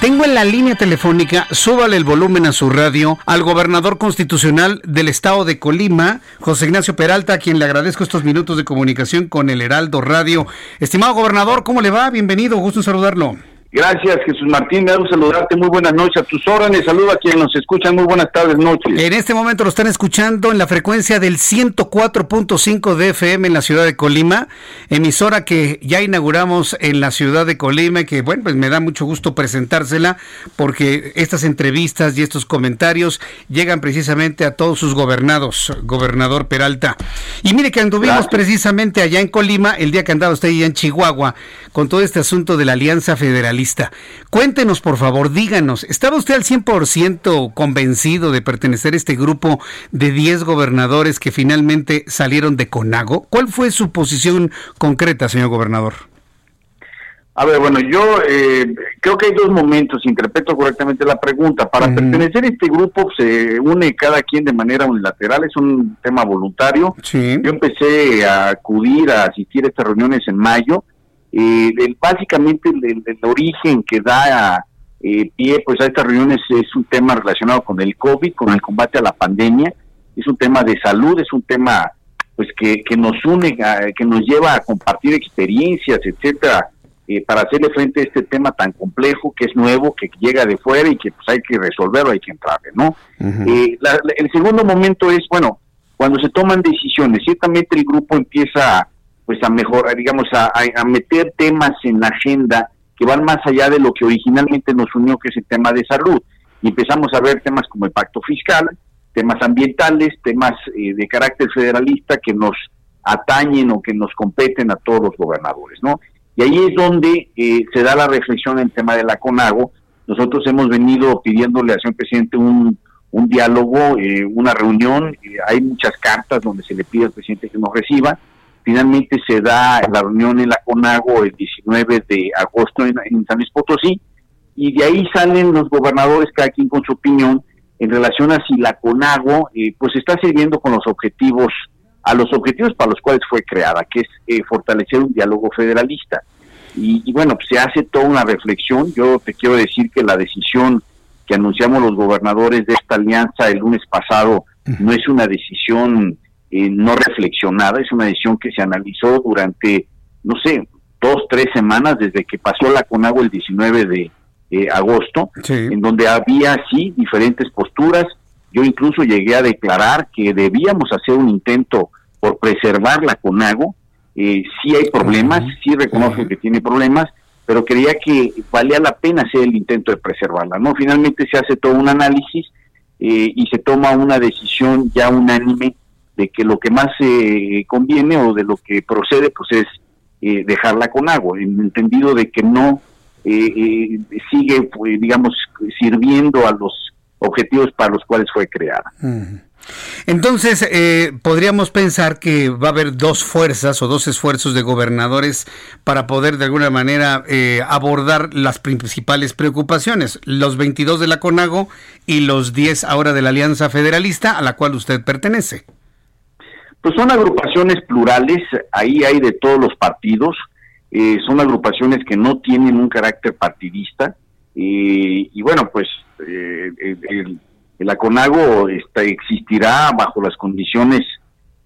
Tengo en la línea telefónica, súbale el volumen a su radio, al gobernador constitucional del estado de Colima, José Ignacio Peralta, a quien le agradezco estos minutos de comunicación con el Heraldo Radio. Estimado gobernador, ¿cómo le va? Bienvenido, gusto en saludarlo. Gracias, Jesús Martín. Me hago saludarte. Muy buenas noches. A tus órdenes. Saludo a quienes nos escuchan. Muy buenas tardes, noches. En este momento lo están escuchando en la frecuencia del 104.5 de FM en la ciudad de Colima, emisora que ya inauguramos en la ciudad de Colima y que, bueno, pues me da mucho gusto presentársela porque estas entrevistas y estos comentarios llegan precisamente a todos sus gobernados, gobernador Peralta. Y mire que anduvimos precisamente allá en Colima el día que andaba usted allá en Chihuahua con todo este asunto de la Alianza Federalista. Cuéntenos, por favor, díganos, ¿estaba usted al 100% convencido de pertenecer a este grupo de 10 gobernadores que finalmente salieron de Conago? ¿Cuál fue su posición concreta, señor gobernador? A ver, bueno, yo eh, creo que hay dos momentos, interpreto correctamente la pregunta. Para pertenecer a este grupo se une cada quien de manera unilateral, es un tema voluntario. Yo empecé a acudir a asistir a estas reuniones en mayo eh, básicamente el, origen que da eh, pie pues a estas reuniones es un tema relacionado con el COVID, con el combate a la pandemia, es un tema de salud, es un tema pues que, que nos une, que nos lleva a compartir experiencias, etcétera, eh, para hacerle frente a este tema tan complejo que es nuevo, que llega de fuera y que pues hay que resolverlo, hay que entrarle, ¿no? Eh, el segundo momento es, bueno, cuando se toman decisiones, ciertamente el grupo empieza a pues a mejorar, digamos, a, a, meter temas en la agenda que van más allá de lo que originalmente nos unió, que es el tema de salud. Y empezamos a ver temas como el pacto fiscal, temas ambientales, temas eh, de carácter federalista que nos atañen o que nos competen a todos los gobernadores, ¿no? Y ahí es donde eh, se da la reflexión en el tema de la CONAGO. Nosotros hemos venido pidiéndole al señor presidente un, un diálogo, eh, una reunión. hay muchas cartas donde se le pide al presidente que nos reciba Finalmente se da la reunión en la CONAGO el 19 de agosto en, San Luis Potosí y de ahí salen los gobernadores, cada quien con su opinión, en relación a si la CONAGO eh, pues está sirviendo con los objetivos, a los objetivos para los cuales fue creada, que es eh, fortalecer un diálogo federalista. Y, bueno, pues se hace toda una reflexión. Yo te quiero decir que la decisión que anunciamos los gobernadores de esta alianza el lunes pasado no es una decisión eh, no reflexionada, es una decisión que se analizó durante, no sé, dos, tres semanas desde que pasó la CONAGO el 19 de eh, agosto, en donde había, sí, diferentes posturas. Yo incluso llegué a declarar que debíamos hacer un intento por preservar la CONAGO. Eh, sí hay problemas, sí reconozco que tiene problemas, pero creía que valía la pena hacer el intento de preservarla. No, finalmente se hace todo un análisis eh, y se toma una decisión ya unánime de que lo que más eh, conviene o de lo que procede pues es eh, dejarla con agua, en el entendido de que no eh, sigue, pues, digamos, sirviendo a los objetivos para los cuales fue creada. Entonces, podríamos pensar que va a haber dos fuerzas o dos esfuerzos de gobernadores para poder de alguna manera abordar las principales preocupaciones, los 22 de la CONAGO y los 10 ahora de la Alianza Federalista a la cual usted pertenece. Pues son agrupaciones plurales, ahí hay de todos los partidos, eh, son agrupaciones que no tienen un carácter partidista, eh, y bueno, pues eh, el, el, ACONAGO está, existirá bajo las condiciones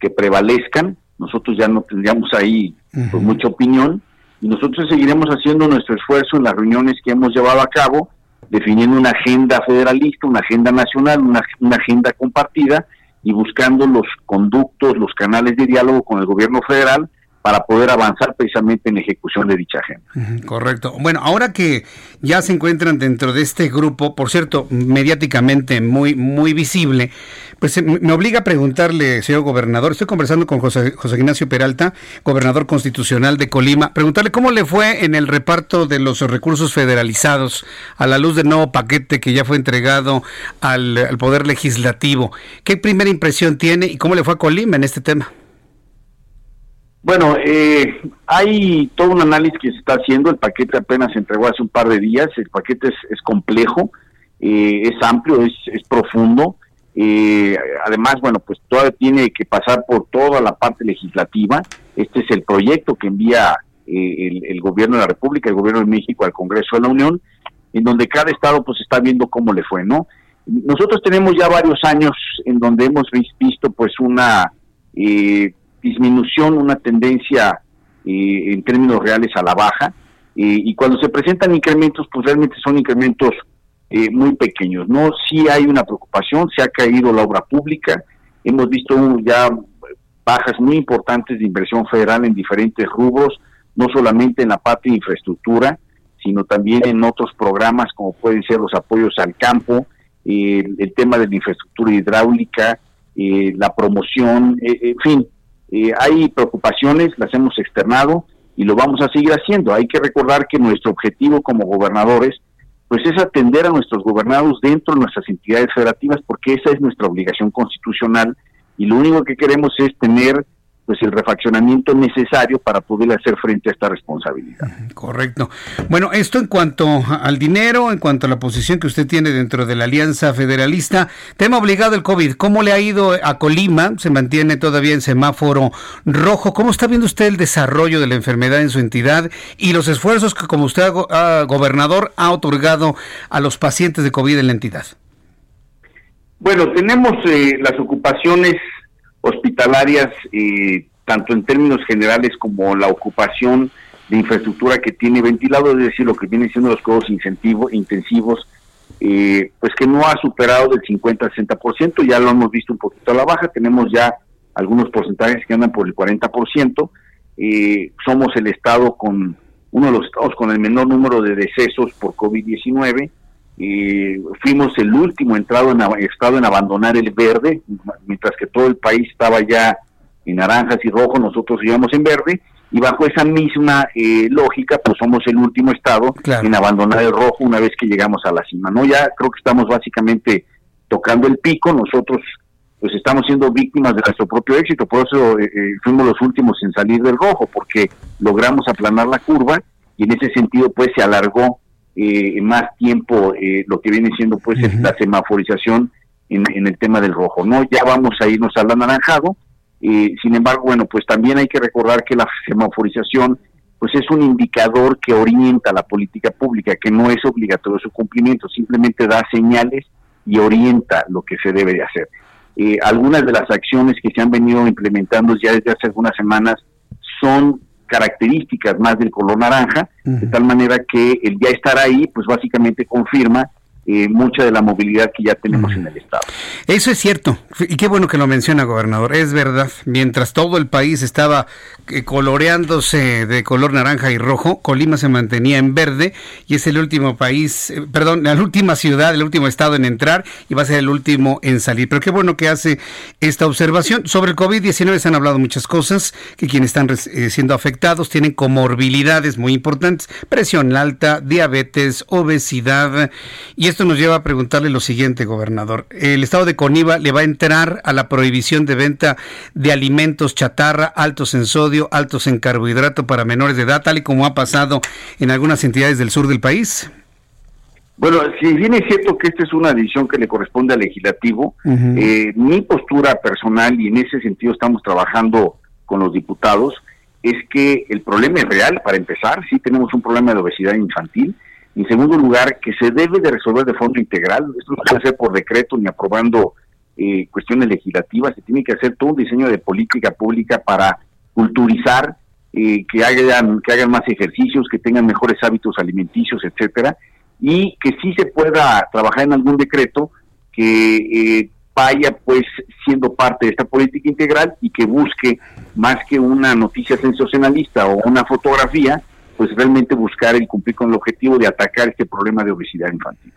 que prevalezcan, nosotros ya no tendríamos ahí pues, mucha opinión, y nosotros seguiremos haciendo nuestro esfuerzo en las reuniones que hemos llevado a cabo, definiendo una agenda federalista, una agenda nacional, una, una agenda compartida, y buscando los conductos, los canales de diálogo con el gobierno federal para poder avanzar precisamente en la ejecución de dicha agenda. Correcto. Bueno, ahora que ya se encuentran dentro de este grupo, por cierto, mediáticamente muy, muy visible, pues me obliga a preguntarle, señor gobernador, estoy conversando con José, José Ignacio Peralta, gobernador constitucional de Colima, preguntarle cómo le fue en el reparto de los recursos federalizados a la luz del nuevo paquete que ya fue entregado al, al Poder Legislativo. ¿Qué primera impresión tiene y cómo le fue a Colima en este tema? Bueno, eh, hay todo un análisis que se está haciendo. El paquete apenas se entregó hace un par de días. El paquete es, complejo, eh, es amplio, es, profundo. Eh, además, bueno, pues todavía tiene que pasar por toda la parte legislativa. Este es el proyecto que envía el, el, gobierno de la República, el gobierno de México al Congreso de la Unión, en donde cada estado pues está viendo cómo le fue, ¿no? Nosotros tenemos ya varios años en donde hemos visto pues una eh, disminución, una tendencia eh, en términos reales a la baja, eh, y cuando se presentan incrementos, pues realmente son incrementos eh, muy pequeños, ¿no? Sí hay una preocupación, se ha caído la obra pública, hemos visto ya bajas muy importantes de inversión federal en diferentes rubros, no solamente en la parte de infraestructura, sino también en otros programas como pueden ser los apoyos al campo, el tema de la infraestructura hidráulica, la promoción, en fin, eh, hay preocupaciones, las hemos externado y lo vamos a seguir haciendo. Hay que recordar que nuestro objetivo como gobernadores pues es atender a nuestros gobernados dentro de nuestras entidades federativas porque esa es nuestra obligación constitucional y lo único que queremos es tener pues el refaccionamiento necesario para poder hacer frente a esta responsabilidad. Correcto. Bueno, esto en cuanto al dinero, en cuanto a la posición que usted tiene dentro de la Alianza Federalista, tema obligado el COVID, ¿cómo le ha ido a Colima? Se mantiene todavía en semáforo rojo. ¿Cómo está viendo usted el desarrollo de la enfermedad en su entidad y los esfuerzos que como usted, gobernador, ha otorgado a los pacientes de COVID en la entidad? Bueno, tenemos eh, las ocupaciones hospitalarias, eh, tanto en términos generales como la ocupación de infraestructura que tiene ventilado, es decir, lo que viene siendo los cuidados intensivos, eh, pues que no ha superado del 50-60%, ya lo hemos visto un poquito a la baja, tenemos ya algunos porcentajes que andan por el 40%, eh, somos el estado con uno de los estados con el menor número de decesos por COVID-19, eh, fuimos el último entrado en, estado en abandonar el verde, mientras que todo el país estaba ya en naranjas y rojo, nosotros íbamos en verde, y bajo esa misma eh, lógica, pues somos el último estado en abandonar el rojo una vez que llegamos a la cima, ¿no? Ya creo que estamos básicamente tocando el pico, nosotros pues estamos siendo víctimas de nuestro propio éxito, por eso eh, eh, fuimos los últimos en salir del rojo, porque logramos aplanar la curva y en ese sentido pues se alargó eh, más tiempo eh, lo que viene siendo pues la semaforización en, el tema del rojo, ¿no? Ya vamos a irnos al anaranjado, eh, sin embargo, bueno, pues también hay que recordar que la semaforización pues es un indicador que orienta la política pública, que no es obligatorio su cumplimiento, simplemente da señales y orienta lo que se debe de hacer. Eh, algunas de las acciones que se han venido implementando ya desde hace algunas semanas son características más del color naranja, de tal manera que el ya estar ahí, pues básicamente confirma eh, mucha de la movilidad que ya tenemos en el Estado. Eso es cierto, y qué bueno que lo menciona, gobernador, es verdad, mientras todo el país estaba eh, coloreándose de color naranja y rojo, Colima se mantenía en verde y es el último país, eh, perdón, la última ciudad, el último estado en entrar y va a ser el último en salir. Pero qué bueno que hace esta observación. Sobre el COVID-19 se han hablado muchas cosas, que quienes están siendo afectados tienen comorbilidades muy importantes, presión alta, diabetes, obesidad y esto nos lleva a preguntarle lo siguiente, gobernador. El estado de Coniva le va a entrar a la prohibición de venta de alimentos chatarra altos en sodio, altos en carbohidrato para menores de edad, tal y como ha pasado en algunas entidades del sur del país. Bueno, si bien es cierto que esta es una decisión que le corresponde al legislativo, eh, mi postura personal, y en ese sentido estamos trabajando con los diputados, es que el problema es real, para empezar, sí tenemos un problema de obesidad infantil, en segundo lugar, que se debe de resolver de fondo integral. Esto no se puede hacer por decreto ni aprobando eh, cuestiones legislativas. Se tiene que hacer todo un diseño de política pública para culturizar, eh, que hagan que hagan más ejercicios, que tengan mejores hábitos alimenticios, etcétera, y que sí se pueda trabajar en algún decreto que eh, vaya pues siendo parte de esta política integral y que busque más que una noticia sensacionalista o una fotografía, pues realmente buscar y cumplir con el objetivo de atacar este problema de obesidad infantil.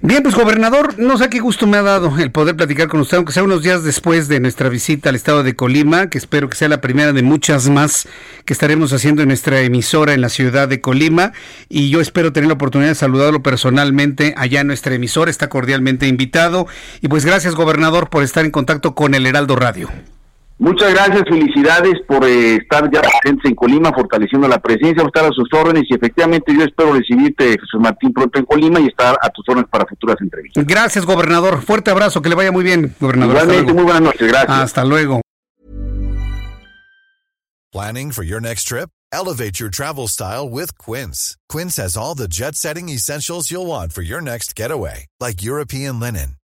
Bien, pues gobernador, no sé qué gusto me ha dado el poder platicar con usted, aunque sea unos días después de nuestra visita al estado de Colima, que espero que sea la primera de muchas más que estaremos haciendo en nuestra emisora en la ciudad de Colima. Y yo espero tener la oportunidad de saludarlo personalmente allá en nuestra emisora, está cordialmente invitado. Y pues gracias, gobernador, por estar en contacto con el Heraldo Radio. Muchas gracias, felicidades por eh, estar ya presentes en Colima, fortaleciendo la presencia, estar a sus órdenes y efectivamente yo espero recibirte, Jesús Martín, pronto en Colima y estar a tus órdenes para futuras entrevistas. Gracias, gobernador. Fuerte abrazo, que le vaya muy bien, gobernador. Igualmente, muy buenas noches, gracias. Hasta luego. Planning for your next trip? Elevate your travel style with Quince. Quince has all the jet-setting essentials you'll want for your next getaway, like European linen